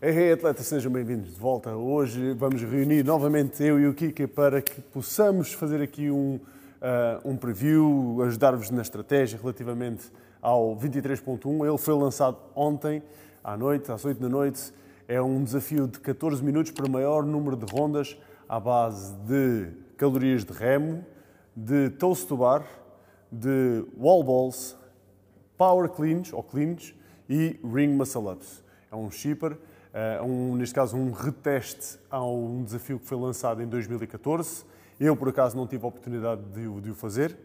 Hey, hey, atleta, sejam bem-vindos de volta. Hoje vamos reunir novamente eu e o Kika para que possamos fazer aqui um, uh, um preview, ajudar-vos na estratégia relativamente ao 23.1. Ele foi lançado ontem à noite, às 8 da noite. É um desafio de 14 minutos para maior número de rondas à base de calorias de remo, de toast to bar, de wall balls, power cleans ou cleans e ring muscle ups. É um shipper Uh, um, neste caso, um reteste a um desafio que foi lançado em 2014. Eu, por acaso, não tive a oportunidade de, de o fazer.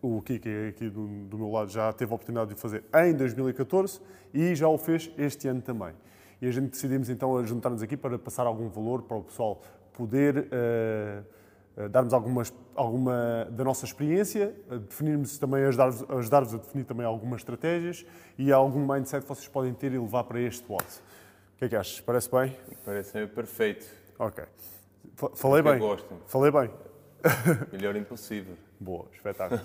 O Kiki, aqui do, do, meu lado, já teve a oportunidade de o fazer em 2014 e já o fez este ano também. E a gente decidimos então juntar-nos aqui para passar algum valor para o pessoal poder uh, darmos algumas, alguma da nossa experiência, definirmos também, ajudar-vos ajudar a definir também algumas estratégias e algum mindset que vocês podem ter e levar para este WOD. O que é que achas? Parece bem? Parece perfeito. Ok. Falei bem. gosto. Falei bem. Melhor impossível. Boa, espetáculo.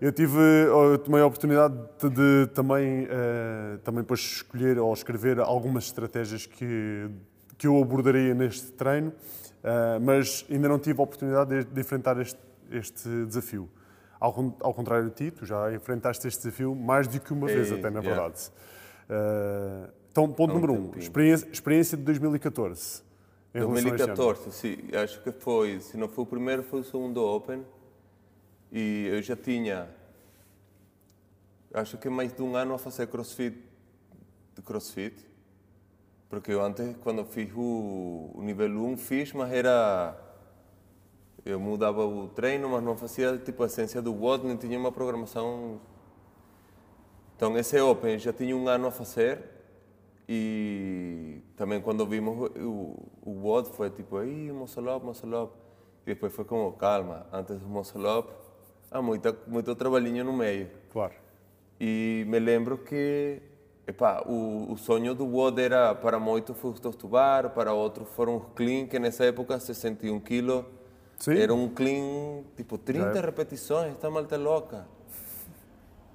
eu tive, eu tomei a oportunidade de, de também, uh, também depois escolher ou escrever algumas estratégias que, que eu abordaria neste treino, mas ainda não tive a oportunidade de, enfrentar este, este desafio. Ao, ao, contrário de ti, tu já enfrentaste este desafio mais do que uma vez, até na verdade. Yeah. Uh, então, ponto número um, experiência, experiência de 2014. 2014, sim, acho que foi, se não foi o primeiro, foi o segundo Open. E eu já tinha, acho que mais de um ano a fazer crossfit, crossfit. Porque eu antes, quando fiz o, o nível 1, fiz, mas era. Eu mudava o treino, mas não fazia tipo a essência do WOD, nem tinha uma programação. Então, esse Open já tinha um ano a fazer e também quando vimos o, o WOD foi tipo, aí, muscle up, muscle up. E depois foi como, calma, antes do muscle up, há muita, muito trabalhinho no meio. Claro. E me lembro que epá, o, o sonho do WOD era, para muito foi o tubar, para outros foram os clean, que nessa época 61 quilos. Era um clean, tipo, 30 é. repetições, esta malta é louca.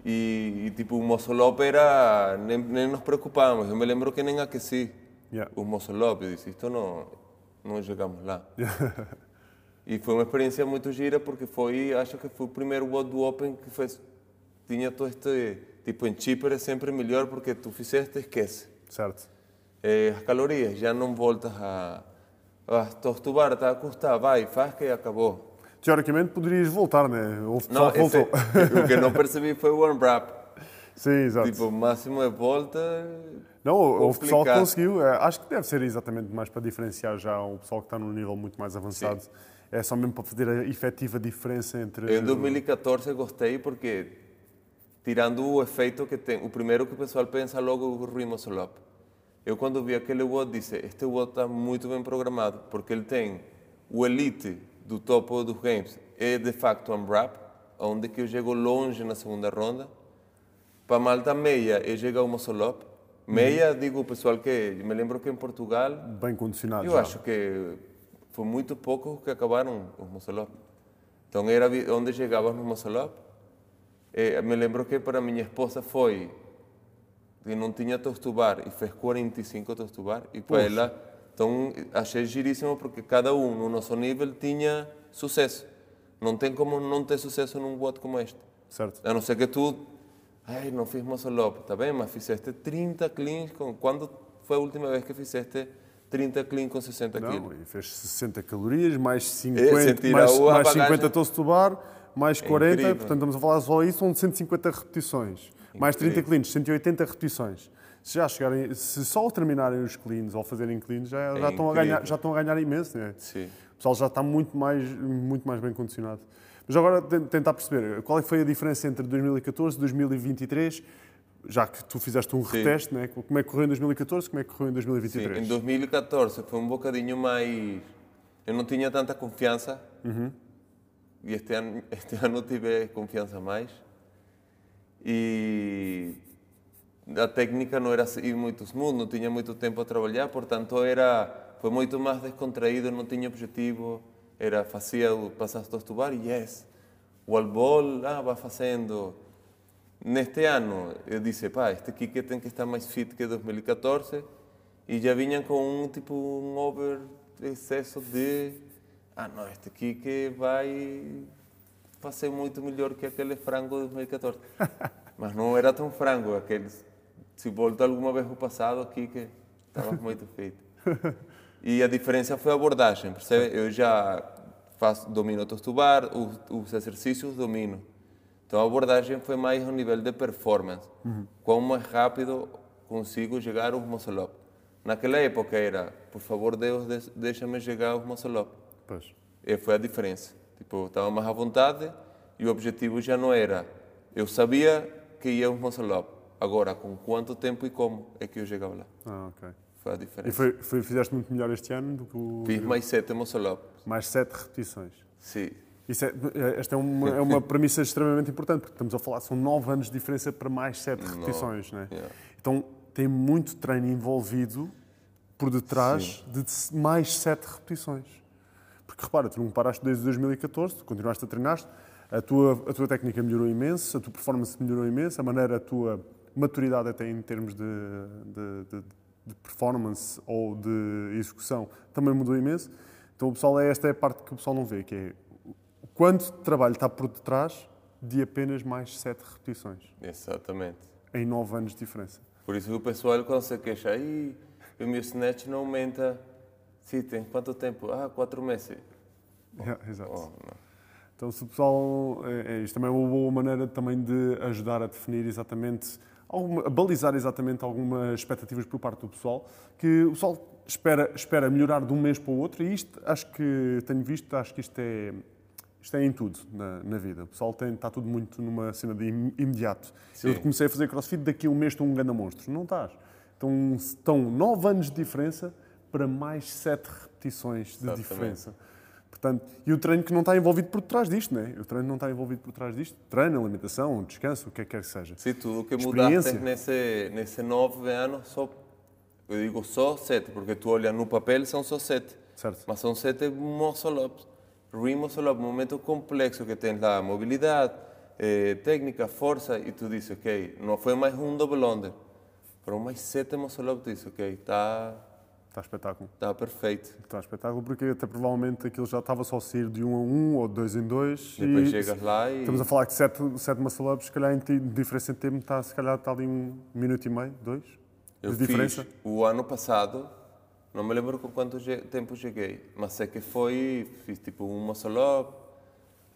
E, e tipo, o Mozolop era. Nem, nem, nos preocupábamos. Eu me lembro que nem aqueci yeah. o Mozolop. Eu disse: Isto não, não chegamos lá. e foi uma experiência muito gira porque foi, acho que foi o primeiro World Open que fez, tinha todo este. Tipo, em chipper é sempre melhor porque tu fizeste, esquece. Certo. É, as calorias, já não voltas a. Ah, tubar, está a custar, vai, faz que acabou teoricamente poderias voltar, né? Houve não, voltou. É, o que não percebi foi o unwrap. Sim, exato. Tipo, o máximo é volta. Não, houve pessoal que conseguiu. É, acho que deve ser exatamente mais para diferenciar já o pessoal que está num nível muito mais avançado. Sim. É só mesmo para fazer a efetiva diferença entre. Em 2014 eu gostei porque, tirando o efeito que tem, o primeiro que o pessoal pensa logo o Rimosolop. Eu quando vi aquele WOD disse, este WOD está muito bem programado, porque ele tem o Elite do topo dos games é de facto um wrap, onde que eu chego longe na segunda ronda. Para Malta meia, eu chego ao Mossolop. Meia, uhum. digo o pessoal que me lembro que em Portugal. Bem condicionado. Eu já. acho que foi muito pouco que acabaram os Mossolop. Então era onde chegava no Mossolop. Eh, me lembro que para minha esposa foi que não tinha tostubar e fez 45 tostubar e para ela então achei giríssimo porque cada um no nosso nível tinha sucesso. Não tem como não ter sucesso num bote como este. Certo. A não ser que tu, ai, não fiz muscle tá bem, mas fizeste 30 cleans com quando foi a última vez que fizeste 30 clean com 60 não, quilos? E fez 60 calorias, mais 50, é, mais, mais 50 toast to bar, mais 40, é portanto estamos a falar só isso, são 150 repetições. Incrível. Mais 30 cleans, 180 repetições se já chegarem, se só terminarem os cleans ou fazerem cleans, já, é já, estão, a ganhar, já estão a ganhar imenso, né? Sim. O pessoal já está muito mais, muito mais bem condicionado. Mas agora tentar perceber qual é foi a diferença entre 2014 e 2023, já que tu fizeste um Sim. reteste, né? como é que correu em 2014 como é que correu em 2023? Sim, em 2014 foi um bocadinho mais... Eu não tinha tanta confiança uhum. E este ano, este ano tive confiança mais. E a técnica não era assim muito smooth, não tinha muito tempo a trabalhar, portanto era foi muito mais descontraído, não tinha objetivo, era fazia passar a tubar yes, o Albol ah, vai fazendo. Neste ano, eu disse, pá, este Kike tem que estar mais fit que 2014 e já vinham com um tipo um over excesso de ah não, este Kike vai fazer muito melhor que aquele frango de 2014. Mas não era tão frango, aquele se volta alguma vez o passado aqui que estava muito feito. E a diferença foi a abordagem, percebe? Eu já faço, domino tostubar, os, os exercícios domino. Então a abordagem foi mais ao nível de performance. Uhum. Quão mais rápido consigo chegar aos muscle up. Naquela época era, por favor Deus, deixa-me chegar aos muscle up. Pois. E foi a diferença. Tipo, estava mais à vontade e o objetivo já não era. Eu sabia que ia muscle up. Agora, com quanto tempo e como é que eu chegava lá? Ah, ok. Foi a diferença. E foi, foi, fizeste muito melhor este ano do que o... Fiz mais sete muscle up. Mais sete repetições. Sim. Isso é, esta é uma, é uma premissa extremamente importante, porque estamos a falar, são nove anos de diferença para mais sete repetições, não é? Yeah. Então tem muito treino envolvido por detrás Sim. de mais sete repetições. Porque repara, tu não paraste desde 2014, tu continuaste a treinar, a tua, a tua técnica melhorou imenso, a tua performance melhorou imenso, a maneira, a tua maturidade até em termos de, de, de, de performance ou de execução também mudou imenso. Então, o pessoal, é esta é a parte que o pessoal não vê, que é o quanto trabalho está por detrás de apenas mais sete repetições. Exatamente. Em nove anos de diferença. Por isso o pessoal, quando se queixa, aí o meu snatch não aumenta. Sim, tem quanto tempo? Ah, quatro meses. Yeah, exato. Oh, então, se o pessoal. É, é, isto também é uma boa maneira também de ajudar a definir exatamente alguma, a balizar exatamente algumas expectativas por parte do pessoal, que o pessoal espera, espera melhorar de um mês para o outro, e isto, acho que tenho visto, acho que isto é, isto é em tudo na, na vida. O pessoal tem, está tudo muito numa cena de imediato. Sim. Eu comecei a fazer crossfit, daqui a um mês estou um grande monstro. Não estás. Então, estão nove anos de diferença para mais sete repetições de Exatamente. diferença. Portanto, e o treino que não está envolvido por trás disto, né? O treino não está envolvido por trás disto. Treino, alimentação, descanso, o que é que quer que seja. Sim, tudo o que mudaste nesse, nesse nove anos, só, eu digo só sete, porque tu olhas no papel, são só sete. Certo. Mas são sete muscle-ups. Ring muscle-up, momento complexo que tens lá, mobilidade, eh, técnica, força, e tu dizes, ok, não foi mais um double under, foram mais sete muscle-ups, tu dizes, ok, está Está espetáculo. Está perfeito. Está espetáculo porque até provavelmente aquilo já estava só a sair de um a um ou de dois em dois. Depois e chegas lá e. Estamos a falar que sete, sete muscle ups, se calhar em diferença em tempo está, se calhar está ali um minuto e meio, dois. Eu de diferença. o ano passado, não me lembro com quanto tempo cheguei, mas sei que foi, fiz tipo um muscle up,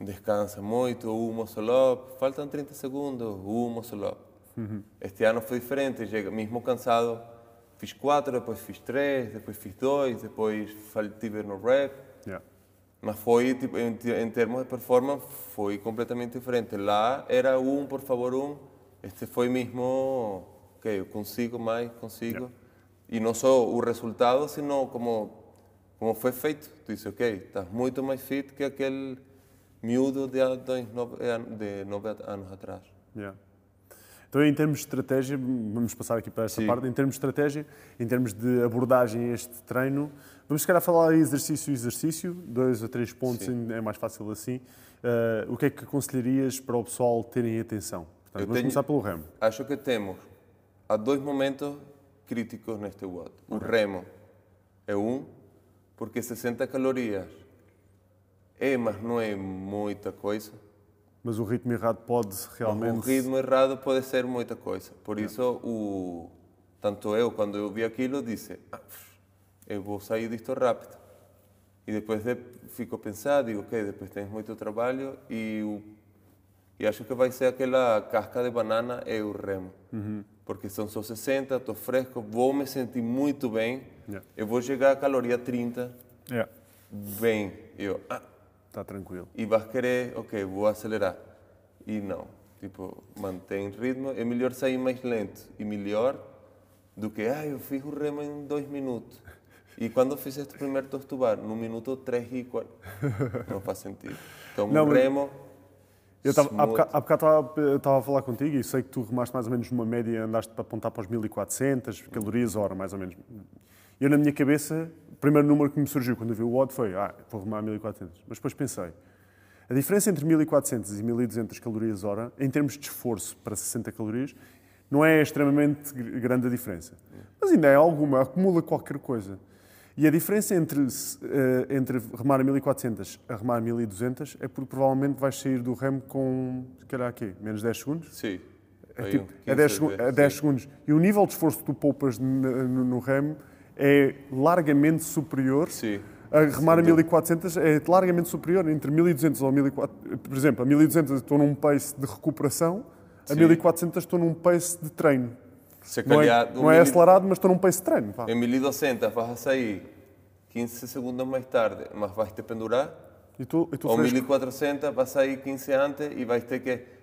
descansa muito, um muscle up, faltam 30 segundos, um muscle up. Uhum. Este ano foi diferente, mesmo cansado fiz quatro, depois fiz três, depois fiz dois, depois tive no rap. Yeah. Mas foi, tipo, em, em, termos de performance, foi completamente diferente. Lá era um, por favor, um. Este foi mesmo, ok, eu consigo mais, consigo. Yeah. E não só o resultado, sino como, como foi feito. Tu disse, ok, estás muito mais fit que aquele miúdo de, dois, nove, de nove anos atrás. Yeah. Então, em termos de estratégia, vamos passar aqui para esta Sim. parte, em termos de estratégia, em termos de abordagem a este treino, vamos se calhar falar exercício exercício, dois a três pontos, Sim. é mais fácil assim. Uh, o que é que aconselharias para o pessoal terem atenção? Portanto, vamos tenho, começar pelo remo. Acho que temos há dois momentos críticos neste WOD. O okay. remo é um, porque 60 calorias é, mas não é muita coisa mas o ritmo errado pode realmente. O ritmo errado pode ser muita coisa. Por isso, o, tanto eu, quando eu vi aquilo, disse: ah, eu vou sair disto rápido. E depois de, fico pensando, digo, ok, depois tens muito trabalho e, o, e acho que vai ser aquela casca de banana e o remo. Uhum. Porque são só 60, estou fresco, vou me sentir muito bem, yeah. eu vou chegar a caloria 30, yeah. bem. Eu, ah, Está tranquilo. E vais querer, ok, vou acelerar. E não. Tipo, mantém ritmo. É melhor sair mais lento e melhor do que, ah, eu fiz o remo em dois minutos. E quando fizeste o primeiro tostubar? No minuto 3 e 4. Não faz sentido. Então, não, remo. Eu estava, há bocado estava a falar contigo e sei que tu remaste mais ou menos numa média, andaste para apontar para os 1400 calorias hora, mais ou menos. Eu, na minha cabeça, o primeiro número que me surgiu quando eu vi o odd foi, ah, vou remar 1400. Mas depois pensei, A diferença entre 1400 e 1200 calorias hora, em termos de esforço para 60 calorias, não é extremamente grande a diferença. Mas ainda é alguma, acumula qualquer coisa. E a diferença entre, uh, entre remar a 1400 a remar a 1200 é porque provavelmente vais sair do remo com, se calhar, aqui, menos 10 segundos? Sim. É, tipo, é 10, segu é 10 segundos. E o nível de esforço que tu poupas no, no remo é largamente superior. Sim. A remar a 1400 é largamente superior. Entre 1200 ou 1400, por exemplo, a 1200 estou num pace de recuperação, a Sim. 1400 estou num pace de treino. Se não é, não é acelerado, mas estou num pace de treino. Pá. Em 1200 vais a sair 15 segundos mais tarde, mas vais te pendurar. E tu, e tu ou 1400 vais sair 15 antes e vais ter que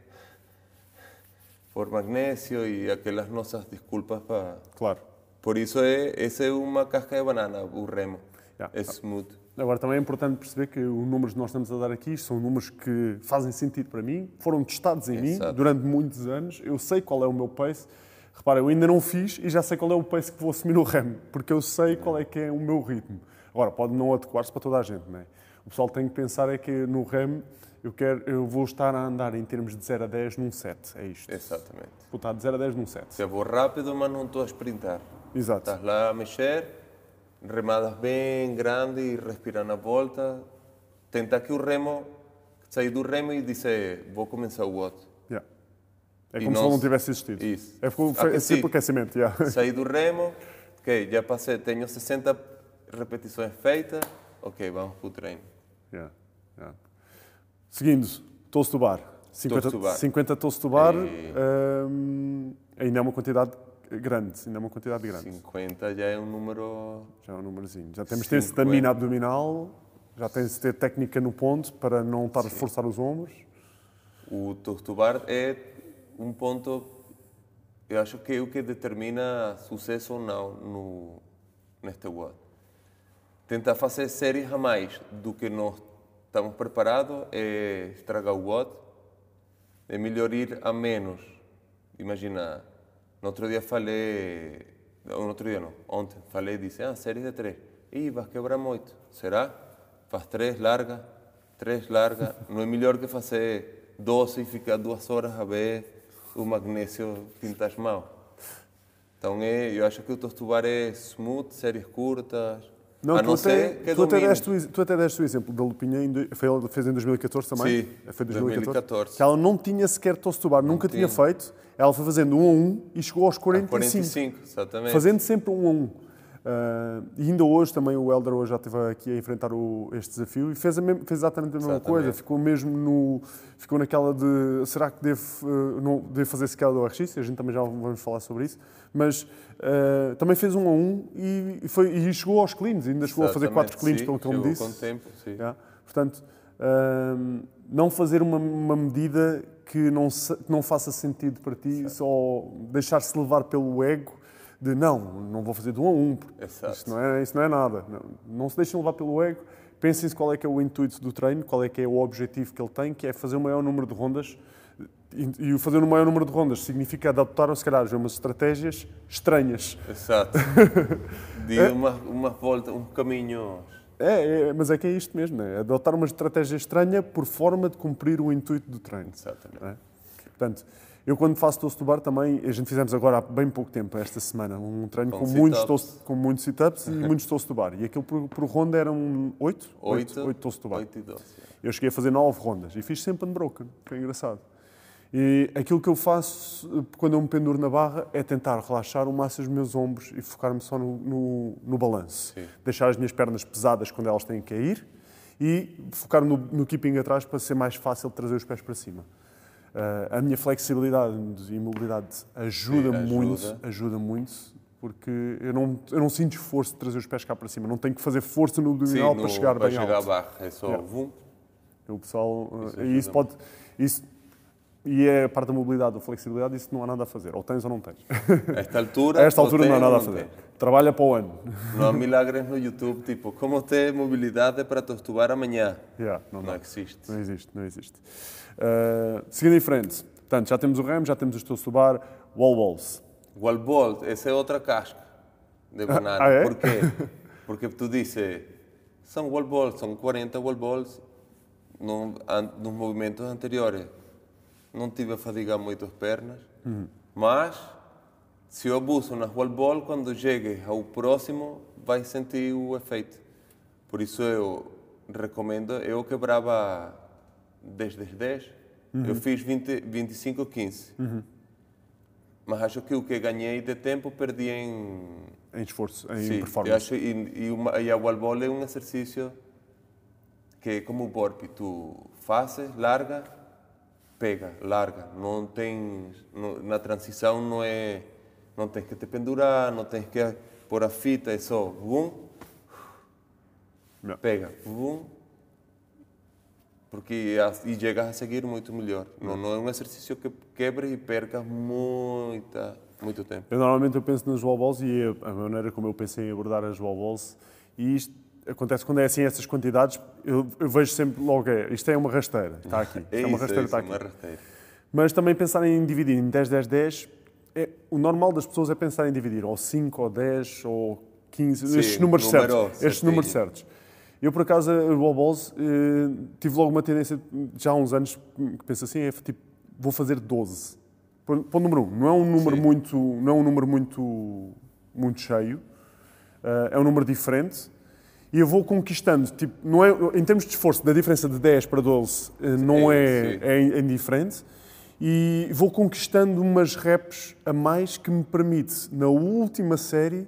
por magnésio e aquelas nossas desculpas para. Claro. Por isso é, essa é uma casca de banana, o remo. Yeah. É smooth. Agora também é importante perceber que os números que nós estamos a dar aqui são números que fazem sentido para mim, foram testados em Exato. mim durante muitos anos. Eu sei qual é o meu pace. Repara, eu ainda não fiz e já sei qual é o pace que vou assumir no remo, porque eu sei qual é que é o meu ritmo. Agora, pode não adequar-se para toda a gente, não é? O pessoal tem que pensar é que no remo eu, quero, eu vou estar a andar em termos de 0 a 10 num set, é isto. Exatamente. Vou estar de 0 a 10 num set. Eu vou rápido, mas não estou a sprintar. Exato. Estás lá a mexer, remadas bem grande e respirando a volta. Tenta que o remo, sair do remo e dizer, vou começar o outro. Yeah. É como e se não tivesse existido. Isso. É, como, é sempre aquecimento. Yeah. Sair do remo, ok, já passei, tenho 60 repetições feitas, ok, vamos para o treino. Yeah. Yeah. Seguindo, toast to bar. 50 toast to bar, 50 toast to bar e... hum, ainda é uma quantidade grande, ainda é uma quantidade grande. 50 já é um número... Já é um númerozinho. Já temos de ter estamina abdominal, já tens de ter técnica no ponto para não estar Sim. a forçar os ombros. O toast to bar é um ponto, eu acho que é o que determina sucesso ou não no, neste WOD. Tentar fazer séries a mais do que nós estamos preparados, é estragar o WOD, é melhor ir a menos. Imagina, no outro dia falei, no outro dia não, ontem, falei, disse, ah, série de três. Ih, vais quebrar muito. Será? Faz três, larga, três, larga. não é melhor que fazer 12 e ficar duas horas a ver o magnésio pintas mal. Então, é, eu acho que o tostubar é smooth, séries curtas, não, a não tu, até, que tu, até deste, tu até deste o exemplo da Lupinha, ela fez em 2014 também. Sim, foi 2014, 2014. Que ela não tinha sequer tosse tubar, nunca tinha. tinha. feito. Ela foi fazendo um a um e chegou aos 45. A 45, exatamente. Fazendo sempre um a um. Uh, e ainda hoje também o Helder hoje já esteve aqui a enfrentar o, este desafio e fez, mesma, fez exatamente a mesma exatamente. coisa. Ficou mesmo no. Ficou naquela de será que devo, uh, não, devo fazer sequer do RX? A gente também já vamos falar sobre isso. Mas uh, também fez um a um e, foi, e chegou aos cleans, ainda chegou exatamente. a fazer quatro cleans, sim, pelo que ele me disse. Com tempo, sim. Yeah. Portanto, não fazer uma, uma medida que não, que não faça sentido para ti, certo. só deixar-se levar pelo ego de não, não vou fazer de um a um. Isso não é, isso não é nada. Não, não se deixem levar pelo ego. Pensem-se qual é que é o intuito do treino, qual é que é o objetivo que ele tem, que é fazer o maior número de rondas. E, e fazer o maior número de rondas significa adaptar, se calhar, umas estratégias estranhas. Exato. De é. uma, uma volta, um caminho... É, é, mas é que é isto mesmo, é adotar uma estratégia estranha por forma de cumprir o intuito do treino. Exatamente. É? Portanto, eu, quando faço toast to bar, também, a gente fizemos agora há bem pouco tempo, esta semana, um treino com, com muitos, toast, com muitos sit-ups e muitos toast to bar. E aquilo por, por ronda eram oito? Oito, oito toast to bar. Oito e doze. Eu cheguei a fazer nove rondas e fiz sempre unbroken, foi engraçado. E aquilo que eu faço quando eu me penduro na barra é tentar relaxar o máximo os meus ombros e focar-me só no, no, no balanço. Deixar as minhas pernas pesadas quando elas têm que ir e focar no, no keeping atrás para ser mais fácil de trazer os pés para cima. Uh, a minha flexibilidade e mobilidade ajuda, Sim, ajuda, muito, ajuda muito, porque eu não, eu não sinto esforço de trazer os pés cá para cima, não tenho que fazer força no abdominal para chegar para bem chegar alto. barra, é só yeah. vum. O pessoal, isso uh, isso pode, isso, e é a parte da mobilidade, da flexibilidade, isso não há nada a fazer. Ou tens ou não tens. A esta altura, a esta altura não há nada a fazer. Trabalha para o ano. Não há milagres no YouTube, tipo, como ter mobilidade para tostubar amanhã. Yeah, não, não, não existe. Não existe, não existe. Uh, seguindo em frente, portanto, já temos o remo, já temos os toast to bar, wall balls. Wall balls, essa é outra casca de banana. Ah, é? Por quê? Porque tu dizes, são wall balls, são 40 wall balls, nos movimentos anteriores não tive a fadigar muito as pernas, uhum. mas se eu abuso na wall ball, quando chegue ao próximo, vai sentir o efeito. Por isso eu recomendo, eu quebrava 10 10 10, uhum. eu fiz 20, 25 15. Uhum. Mas acho que o que ganhei de tempo perdi em... Em esforço, em Sim, performance. Acho, e, e, uma, e a wall ball é um exercício que é como o burpee, tu fazes, larga, pega, larga. Não tens, na transição não é, não tens que te pendurar, não tens que pôr a fita, é só, bum, pega, bum, porque e chegas a seguir muito melhor. Não, não é um exercício que quebre e perca muita, muito tempo. Eu normalmente eu penso nas wall balls e a, maneira como eu pensei em abordar as wall balls e isto acontece quando é assim essas quantidades, eu, eu vejo sempre logo é, isto é uma rasteira, está aqui. Isto é, é uma rasteira, é está aqui. Rasteira. Mas também pensar em dividir em 10, 10, 10, é, o normal das pessoas é pensar em dividir ou 5, ou 10, ou 15, Sim, estes números certos. Estes números certos. Eu, por acaso, o Balls, eh, tive logo uma tendência, já há uns anos, que penso assim, é tipo, vou fazer 12. Ponto número 1. Um, não é um número muito, não é um número muito, muito cheio. Uh, é um número diferente. E eu vou conquistando, tipo, não é, em termos de esforço, da diferença de 10 para 12, uh, não é, é, é indiferente. E vou conquistando umas reps a mais que me permite, na última série,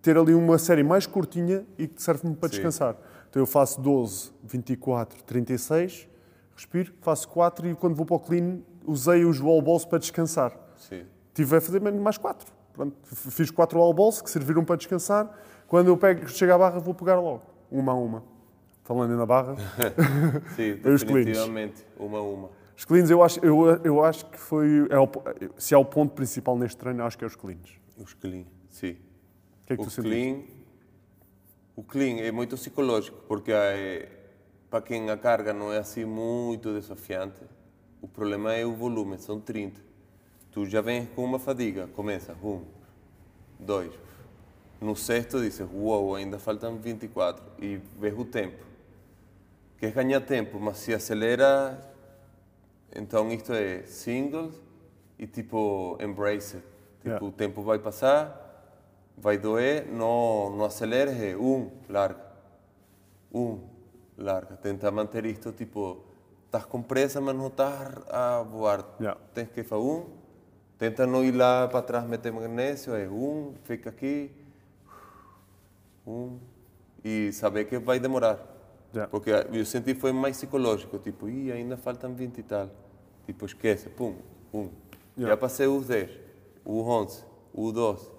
ter ali uma série mais curtinha e que serve-me para Sim. descansar. Então eu faço 12, 24, 36, respiro, faço 4 e quando vou para o clean usei os wall balls para descansar. Sim. Tive a fazer mais 4. Pronto, fiz 4 wall balls que serviram para descansar. Quando eu pego, chego à barra, vou pegar logo, uma a uma. Falando na barra. Sim, definitivamente, uma a uma. Os cleans, eu acho, eu, eu acho que foi. É o, se há o ponto principal neste treino, acho que é os cleans. Os cleans, sim. O que é que o tu clean, o clean é muito psicológico, porque é, para quem a carga não é assim muito desafiante, o problema é o volume, são 30. Tu já vens com uma fadiga, começa, um, dois. No sexto dizes, uou, wow, ainda faltam 24. E vês o tempo. Queres ganhar tempo, mas se acelera, então isto é singles e tipo embrace it. Tipo, yeah. o tempo vai passar, vai doer, não, não aceleres, é um, larga. Um, larga. Tenta manter isto, tipo, estás com pressa, mas não estás a voar. Yeah. Tens que fazer um, tenta não ir lá para trás meter magnésio, é um, fica aqui, um, e saber que vai demorar. Yeah. Porque eu senti foi mais psicológico, tipo, Ih, ainda faltam 20 e tal. Tipo, esquece, pum, um. Yeah. Já passei os 10, o 11, o 12.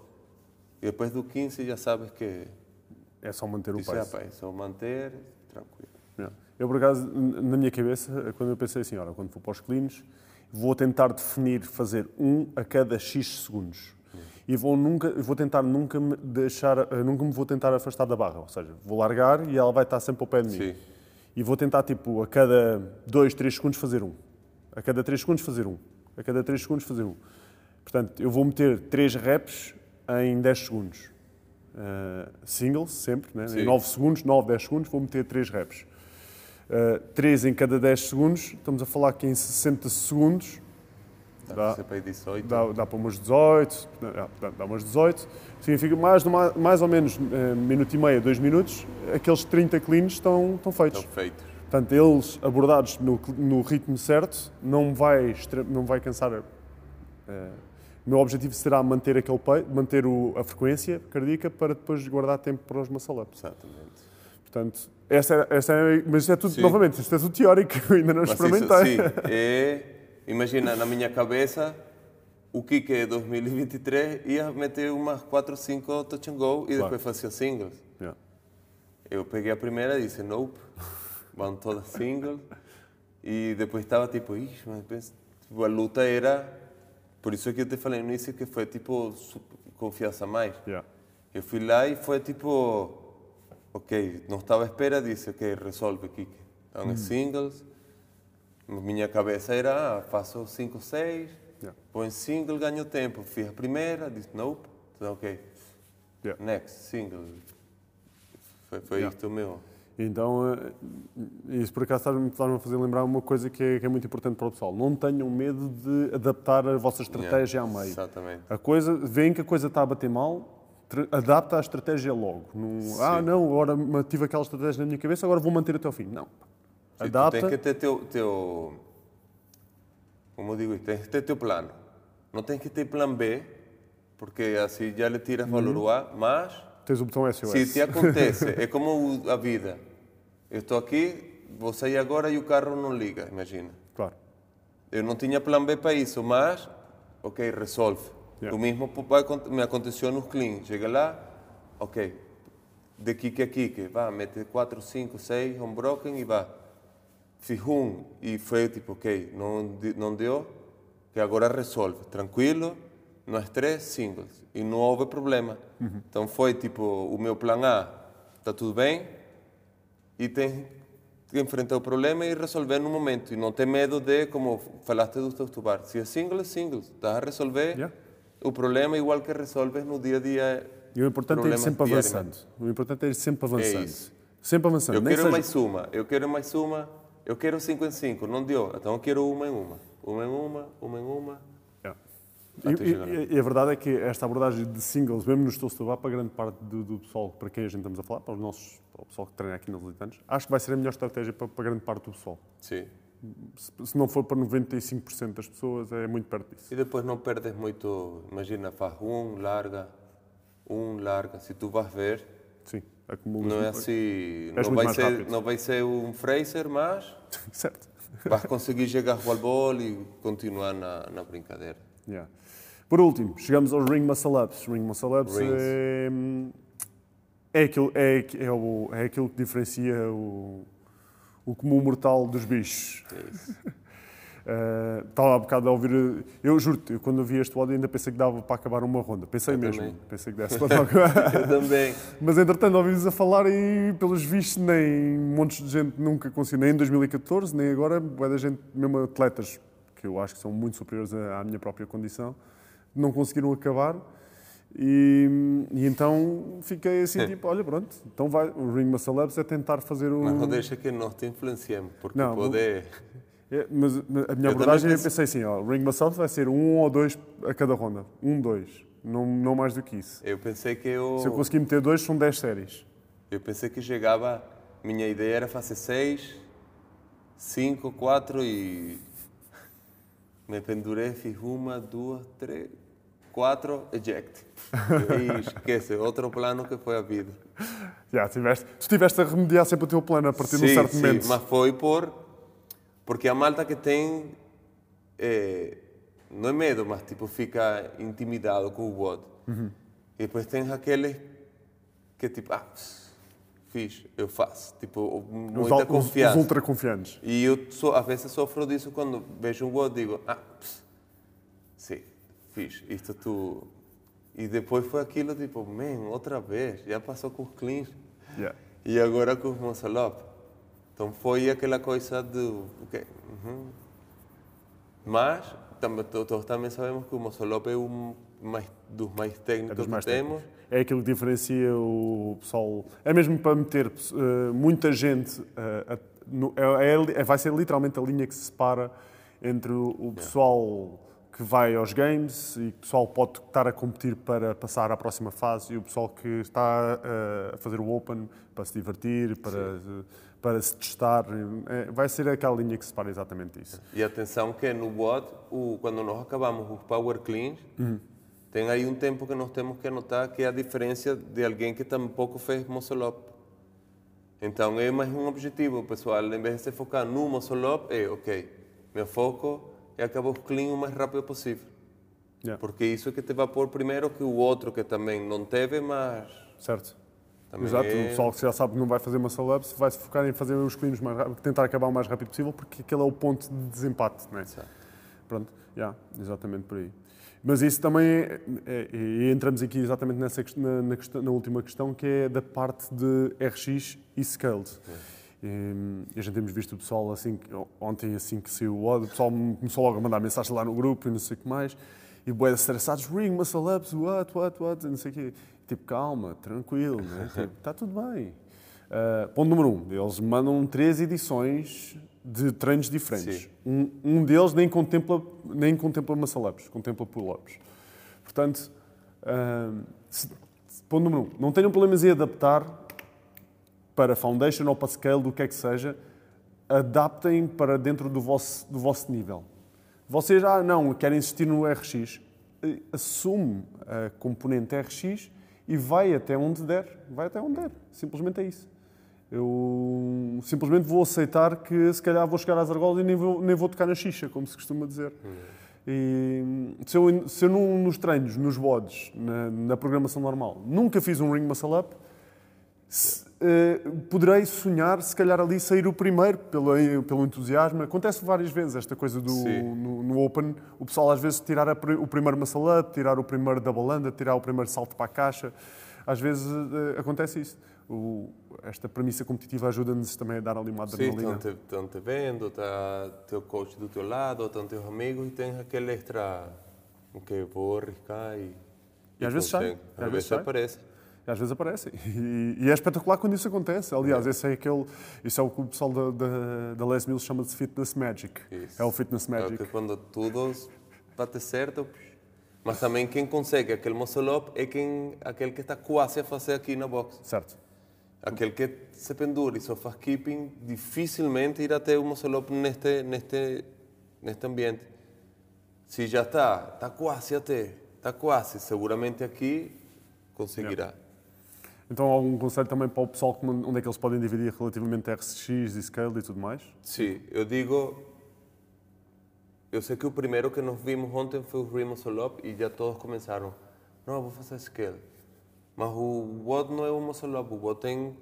E depois do 15 já sabes que. É só manter o pace. É, é só manter, tranquilo. Yeah. Eu, por acaso, na minha cabeça, quando eu pensei assim, olha, quando for para os cleans, vou tentar definir fazer um a cada X segundos. E vou, nunca, vou tentar nunca me deixar, eh, nunca me vou tentar afastar da barra. Ou seja, vou largar e ela vai estar sempre ao pé de mim. Sim. E vou tentar, tipo, a cada 2, 3 segundos fazer um. A cada 3 segundos fazer um. A cada 3 segundos fazer um. Portanto, eu vou meter 3 reps em 10 segundos. Uh, singles, sempre, né? em 9 segundos, 9, 10 segundos, vou meter 3 reps. Uh, 3 em cada 10 segundos, estamos a falar que em 60 segundos dá, dá, para, 18. dá, dá para umas 18, dá, dá umas 18, significa mais, mais ou menos uh, minuto e meio, 2 minutos, aqueles 30 cleans estão, estão feitos. Estão feitos. Portanto, eles abordados no, no ritmo certo, não vai, não vai cansar uh, o meu objetivo será manter, aquele peito, manter o, a frequência cardíaca para depois guardar tempo para os muscle ups. Exatamente. Portanto, essa, é, essa é, mas isto é tudo, sim. novamente, isto é tudo teórico, ainda não mas experimentei. Isso, sim, é, imagina, na minha cabeça, o Kike é 2023 ia meter umas 4 ou 5 touch and go e claro. depois fazia singles. Yeah. Eu peguei a primeira e disse, nope, vão todas singles. E depois estava tipo, ixi, mas tipo, a luta era por isso é que eu te falei no início que foi tipo confiança mais. Yeah. Eu fui lá e foi tipo, ok, não estava à espera, disse, ok, resolve, Kike. Então, é mm. singles. Minha cabeça era, ah, faço 5, 6, yeah. põe single, ganho tempo. Fiz a primeira, disse, nope, então, ok. Yeah. Next, single. Foi, foi yeah. isto mesmo. Então, eh, isso por acaso está-me a fazer lembrar uma coisa que é, que é, muito importante para o pessoal. Não tenham medo de adaptar a vossa estratégia yeah, ao meio. Exatamente. A coisa, veem que a coisa está a bater mal, adapta a estratégia logo. Não, ah, não, agora tive aquela estratégia na minha cabeça, agora vou manter até ao fim. Não. Sim, adapta. Tem que ter teu, teu. Como digo, tem que ter teu plano. Não tem que ter plano B, porque assim já lhe tiras valor uhum. A, mas. Tens o botão SOS. Se te acontece, é como a vida. Eu estou aqui, vou sair agora e o carro não liga, imagina. Claro. Eu não tinha plano B para isso, mas, ok, resolve. Yeah. O mesmo me aconteceu nos clean. Chega lá, ok, de kick a kick, vá, mete 4, 5, 6, broken e vá. Fiz um e foi tipo, ok, não, não deu, que agora resolve. Tranquilo, no estresse, singles. E não houve problema. Uhum. Então foi tipo, o meu plano A, está tudo bem, e tem que enfrentar o problema e resolver no momento. E não ter medo de, como falaste dos teus tubares. Se é singles, singles. Estás a resolver. Yeah o problema igual que resolves no dia a dia. E o importante é ir sempre avançando. O importante é ir sempre avançando. É isso. Sempre avançando. Eu Nem quero seja... mais uma, eu quero mais uma, eu quero 5 em 5, não deu. Então eu quero uma em uma. Uma em uma, uma em uma. Yeah. E, e, e, a verdade é que esta abordagem de singles, mesmo no Estou Setúbal, para grande parte do, do, pessoal para quem a gente estamos a falar, para, os nossos, para o pessoal que treina aqui nos Lusitanos, acho que vai ser a melhor estratégia para, para grande parte do pessoal. Sim se não for para 95% das pessoas, é muito perto disso. E depois não perdes muito, imagina, faz um, larga, um, larga, se tu vais ver. Sim, acumulas. Não é assim, não vai, ser, não vai ser um Fraser, mas certo. vais conseguir chegar ao bol e continuar na, na brincadeira. Yeah. Por último, chegamos aos Ring Muscle Ups. Ring Muscle Ups é, é, aquilo, é, é, o, é aquilo que diferencia o o comum mortal dos bichos. É isso. Uh, estava há bocado a ouvir. Eu juro-te, quando eu vi este áudio ainda pensei que dava para acabar uma ronda. Pensei eu mesmo. Também. Pensei que desse para acabar. eu também. Mas entretanto ouvimos a falar e, pelos vistos, nem montes de gente nunca conseguiu, nem em 2014, nem agora, é da gente, mesmo atletas, que eu acho que são muito superiores à minha própria condição, não conseguiram acabar. E, e, então fiquei assim, tipo, olha, pronto, então vai, o Ring Muscle Labs é tentar fazer o... Mas não deixa que nós te influenciemos, porque não, pode... É, mas a minha eu abordagem, eu pensei assim, ó, Ring Muscle vai ser um ou dois a cada ronda. Um, dois. Não, não mais do que isso. Eu pensei que eu... Se eu conseguir meter dois, são dez séries. Eu pensei que chegava... Minha ideia era fazer seis, cinco, quatro e... Me pendurei, fiz uma, duas, três... 4, eject. E esquece, outro plano que foi a vida. Já, tiveste, tu estiveste a remediar sempre o teu plano a partir sim, de um certo sim, momento. Sim, mas foi por. Porque a malta que tem. É, não é medo, mas tipo fica intimidado com o WOD. Uhum. E depois tem aqueles que tipo, ah, fiz, eu faço. Tipo, muita os, confiança. Os ultra confiantes. E eu so, às vezes sofro disso quando vejo um WOD e digo, ah, pss, sim fiz, isto tu. E depois foi aquilo tipo, man, outra vez, já passou com os cleans. Yeah. E agora com os Monsalop. Então foi aquela coisa do. Okay, uhum. Mas também, todos também sabemos que o Monsalop é um mais, dos mais técnicos é dos mais que técnicos. temos. É aquilo que diferencia o pessoal. É mesmo para meter uh, muita gente. Uh, no, é, é, vai ser literalmente a linha que se separa entre o, o pessoal. Yeah que vai aos games e o pessoal pode estar a competir para passar à próxima fase e o pessoal que está eh, a fazer o Open para se divertir, para, para se testar. É, vai ser aquela linha que separa exatamente isso. E atenção que no WOD, quando nós acabamos os Power Cleans, uhum. tem aí um tempo que nós temos que anotar que é a diferença de alguém que tampouco fez muscle up. Então é mais um objetivo, pessoal. Em vez de se focar no muscle up, é ok, meu foco e acabou clean o mais rápido possível. Yeah. Porque isso é que te vai pôr primeiro que o outro que também não teve, mas. Certo. Exato, é... o pessoal que já sabe que não vai fazer uma solo-up vai se focar em fazer os cleans mais rápido, tentar acabar o mais rápido possível, porque aquele é o ponto de desempate, não é? Certo. Pronto, yeah, exatamente por aí. Mas isso também é, é, é, entramos aqui exatamente nessa na, na, questão, na, última questão, que é da parte de RX e Scaled. E, a gente temos visto o pessoal assim, ontem assim que saiu o ódio, o pessoal começou logo a mandar mensagem lá no grupo e não sei o que mais, e boé estressados, ring muscle ups, what, what, what, não sei o quê. Tipo, calma, tranquilo, né? tipo, está tudo bem. Uh, ponto número um, eles mandam três edições de treinos diferentes. Um, um, deles nem contempla, nem contempla muscle-ups, contempla pull-ups. Portanto, uh, se, ponto número um, não tenham problemas em adaptar para foundation ou para scale, do que é que seja, adaptem para dentro do vosso, do vosso nível. Vocês, ah, não, querem insistir no RX, eh, assume a componente RX e vai até onde der. Vai até onde der. Simplesmente é isso. Eu simplesmente vou aceitar que se calhar vou chegar às argolas e nem vou, nem vou tocar na xixa, como se costuma dizer. E, se eu, se eu nos treinos, nos bodes, na, na, programação normal, nunca fiz um ring muscle up, se, uh, poderei sonhar, se calhar ali sair o primeiro, pelo, pelo entusiasmo. Acontece várias vezes esta coisa do, no, no, Open, o pessoal às vezes tirar a, o primeiro muscle up, tirar o primeiro double under, tirar o primeiro salto para a caixa. Às vezes uh, acontece isso o, esta premissa competitiva ajuda-nos também a dar ali uma adrenalina. Sim, estão te, vendo, está teu coach do teu lado, estão teus amigos e tens aquele extra que vou arriscar e... E, às vezes sai. Às, às vezes aparece. Às vezes aparece. E, e, é espetacular quando isso acontece. Aliás, é. esse é aquele, isso é o que o pessoal da, da, da Les Mills chama de Fitness Magic. Isso. É o Fitness Magic. É que quando tudo bate certo, mas também quem consegue aquele muscle up é quem, aquele que está quase a fazer aqui na box. Certo. Aquele que se pendura e só faz keeping, dificilmente irá ter um muscle up neste, neste, neste ambiente. Se já está, está quase até, está quase, seguramente aqui conseguirá. Então, algum conselho também para o pessoal onde é que eles podem dividir relativamente RSX e Scale e tudo mais? Sim, eu digo. Eu sei que o primeiro que nós vimos ontem foi o Muscle Up e já todos começaram. Não, vou fazer Scale. Mas o WOD não é só lobo, o WOD tem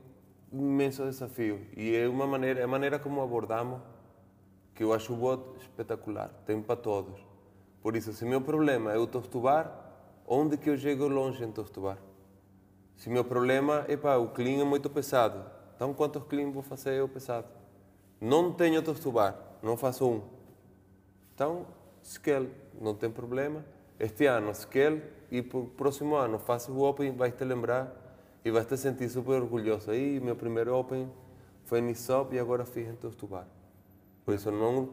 imenso desafio. E é uma maneira, é a maneira como abordamos que eu acho o WOD espetacular. Tem para todos. Por isso, se o meu problema é o tostubar, onde que eu chego longe em tostubar? Se o meu problema é pá, o clean é muito pesado, então quantos clean vou fazer eu pesado? Não tenho tostubar, não faço um. Então, scale, não tem problema. Este ano, scale, e para o próximo ano faças o Open, vais te lembrar e vais te sentir super orgulhoso. Aí, meu primeiro Open foi em Nisop e agora fiz em Tostubar. Por isso, não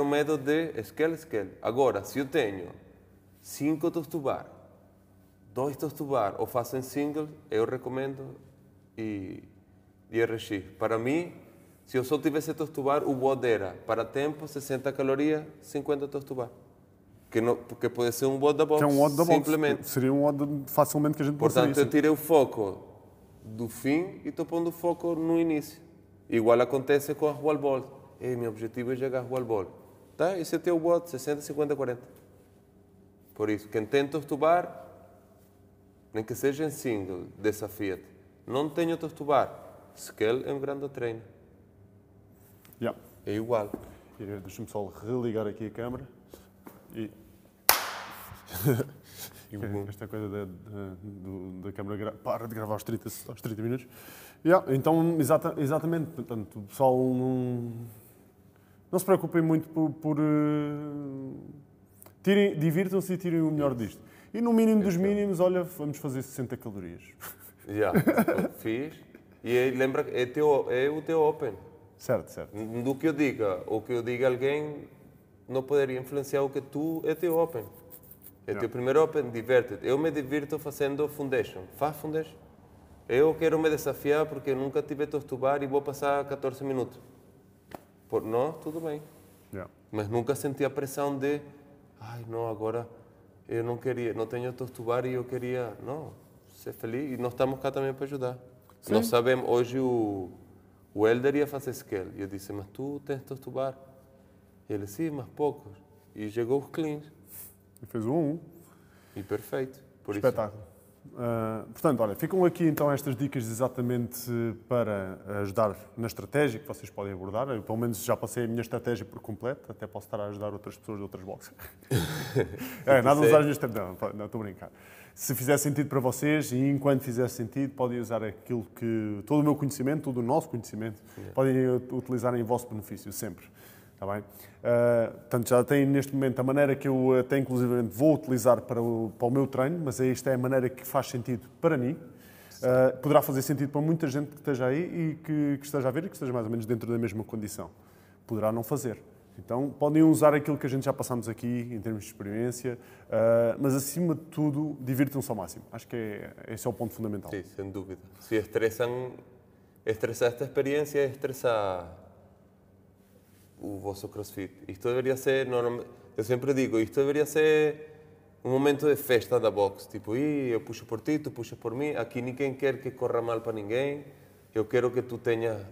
um medo de scale, scale. Agora, se eu tenho cinco Tostubar, dois Tostubar ou faço em single, eu recomendo e, e RX. Para mim, se eu só tivesse Tostubar, o WOD era para tempo 60 calorias, 50 Tostubar. Que, não, que pode ser um WOD da box. Que é um WOD da simplesmente. box. Seria um WOD facilmente que a gente pode Portanto, eu tirei o foco do fim e estou pondo o foco no início. Igual acontece com a wall ball. Ei, meu objetivo é chegar a wall ball. Tá? Esse é o teu WOD, 60, 50, 40. Por isso, quem tenta estubar, nem que seja em single, desafia-te. Não tenho de estubar. Scale é um grande treino. Yeah. É igual. Deixa-me só religar aqui a câmera. E esta coisa da, da, da câmara para de gravar aos 30, aos 30 minutos. Yeah, então, exata, exatamente, portanto, o pessoal não, não se preocupem muito por. por uh, Divirtam-se e tirem o melhor disto. E no mínimo dos mínimos, olha, vamos fazer 60 calorias. Já, yeah, fiz. E lembra, é, teu, é o teu Open. Certo, certo. Do que eu diga, ou que eu diga a alguém, não poderia influenciar o que tu é teu Open. É teu primeiro Open, diverte-te. Eu me divirto fazendo Foundation. Faz Foundation. Eu quero me desafiar porque nunca tive a estubar e vou passar 14 minutos. Por, não, tudo bem. Yeah. Mas nunca senti a pressão de, ai, não, agora eu não queria, não tenho a estubar e eu queria, não, ser feliz. E nós estamos cá também para ajudar. Sim. Nós sabemos, hoje o, o Elder ia fazer scale. E eu disse, mas tu tens de estubar. Ele, sim, mas poucos. E chegou os cleans. E fez um a um. E perfeito. Por Espetáculo. Uh, portanto, olha, ficam aqui então estas dicas exatamente para ajudar na estratégia que vocês podem abordar. Eu, pelo menos, já passei a minha estratégia por completo, até posso estar a ajudar outras pessoas de outras boxes. é, nada usar as Não, não, estou a brincar. Se fizer sentido para vocês e enquanto fizer sentido, podem usar aquilo que. todo o meu conhecimento, todo o nosso conhecimento, yeah. podem utilizar em vosso benefício, sempre. Está bem? Uh, portanto, já tem neste momento a maneira que eu até inclusivamente vou utilizar para o, para o meu treino, mas esta é a maneira que faz sentido para mim. uh, poderá fazer sentido para muita gente que esteja aí e que, que esteja a ver e que esteja mais ou menos dentro da mesma condição. Poderá não fazer. Então, podem usar aquilo que a gente já passamos aqui em termos de experiência, uh, mas acima de tudo, divirtam-se ao máximo. Acho que é, esse é o ponto fundamental. Sim, sem dúvida. Se estressam, estressar esta experiência é estressar o vosso crossfit. Isto deveria ser, eu sempre digo, isto deveria ser um momento de festa da boxe. Tipo, eu puxo por ti, tu puxas por mim. Aqui ninguém quer que corra mal para ninguém. Eu quero que tu tenhas.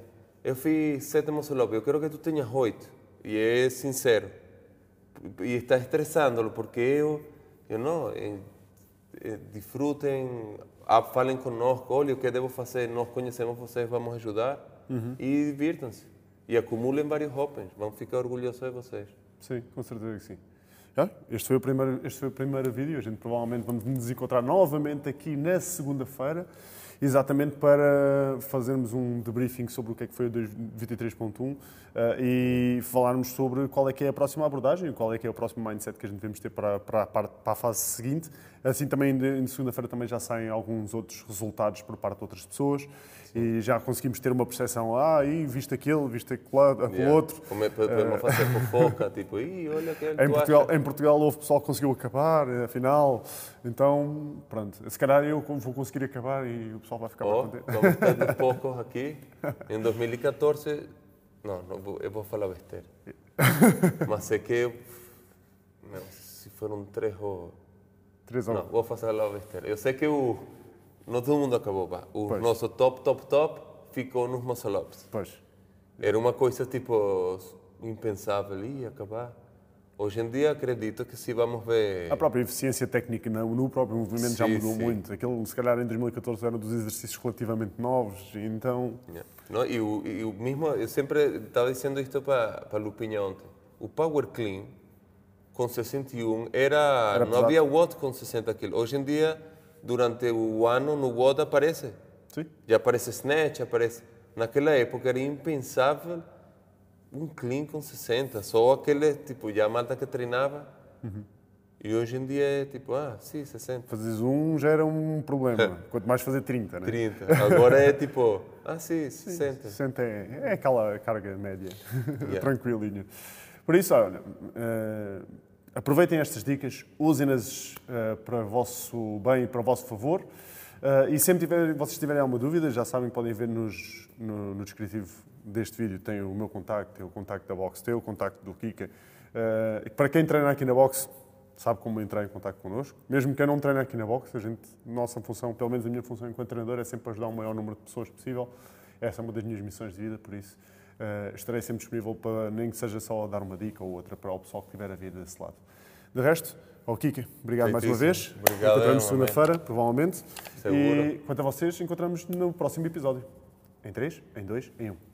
Eu fiz sete muscle eu quero que tu tenhas oito e é sincero. E está estressando-lo, porque eu, eu não, disfrutem, falem conosco, olha o que devo fazer, nós conhecemos vocês, vamos ajudar uhum. e divirtam-se. E acumulem vários Opens, vão ficar orgulhosos de vocês. Sim, com certeza que sim. este, foi o primeiro, este foi o primeiro vídeo, a gente provavelmente vamos nos encontrar novamente aqui na segunda-feira exatamente para fazermos um debriefing sobre o que é que foi o 23.1 uh, e falarmos sobre qual é que é a próxima abordagem, qual é que é o próximo mindset que a gente devemos ter para, para, para a fase seguinte. Assim também, de, segunda-feira também já saem alguns outros resultados por parte de outras pessoas e já conseguimos ter uma percepção, ah, e viste aquele, viste aquele, aquele yeah. outro. Como é para, para não fazer fofoca, tipo, Ih, olha aquele em Portugal, em Portugal houve pessoal que conseguiu acabar, afinal, então, pronto, se calhar eu vou conseguir acabar e o pessoal vai ficar oh, contente. Vamos de poucos aqui, em 2014, não, não vou, eu vou falar besteira, mas é que, não, se foram três ou... Três ou... Não, vou falar besteira. Eu sei que o não todo mundo acabou, pá. O pois. nosso top, top, top ficou nos muscle Pois. Era uma coisa tipo impensável, ia acabar. Hoje em dia acredito que se vamos ver... A própria eficiência técnica no próprio movimento sim, já mudou sim. muito. Aquele, se calhar, em 2014 era dos exercícios relativamente novos, então... Yeah. Não, e, o, e o mesmo, eu sempre estava dizendo isto para, para Lupinha ontem. O Power Clean, com 61, era, era não havia watt com 60 kg. Hoje em dia durante o ano no WOD aparece. Sim. Já aparece Snatch, aparece. Naquela época era impensável um clean com 60, só aquele, tipo, já a malta que treinava. Uhum. E hoje em dia é tipo, ah, sim, 60. Fazes um já era um problema, quanto mais fazer 30, né? 30. Agora é tipo, ah, sim, 60. Sim, 60 é, é aquela carga média, yeah. tranquilinha. Por isso, olha, uh, Aproveitem estas dicas, usem-nas uh, para o vosso bem e para o vosso favor. Uh, e sempre tiver, vocês tiverem alguma dúvida, já sabem, podem ver nos, no, no, descritivo deste vídeo. Tem o meu contacto, tem o contacto da Box, tem o contacto do Kika. Para quem treina aqui na Box, sabe como entrar em contato connosco. Mesmo quem não treina aqui na Box, a gente, nossa função, pelo menos a minha função enquanto treinador, é sempre ajudar o maior número de pessoas possível. Essa é uma das minhas missões de vida, por isso uh, estarei sempre disponível para nem que seja só dar uma dica ou outra para o pessoal que estiver a vir desse lado. De resto, ao Kika, obrigado mais uma vez. Obrigado. Encontramos segunda-feira, provavelmente. Seguro. E quanto a vocês, encontramos no próximo episódio. Em 3, em 2, em 1. Um.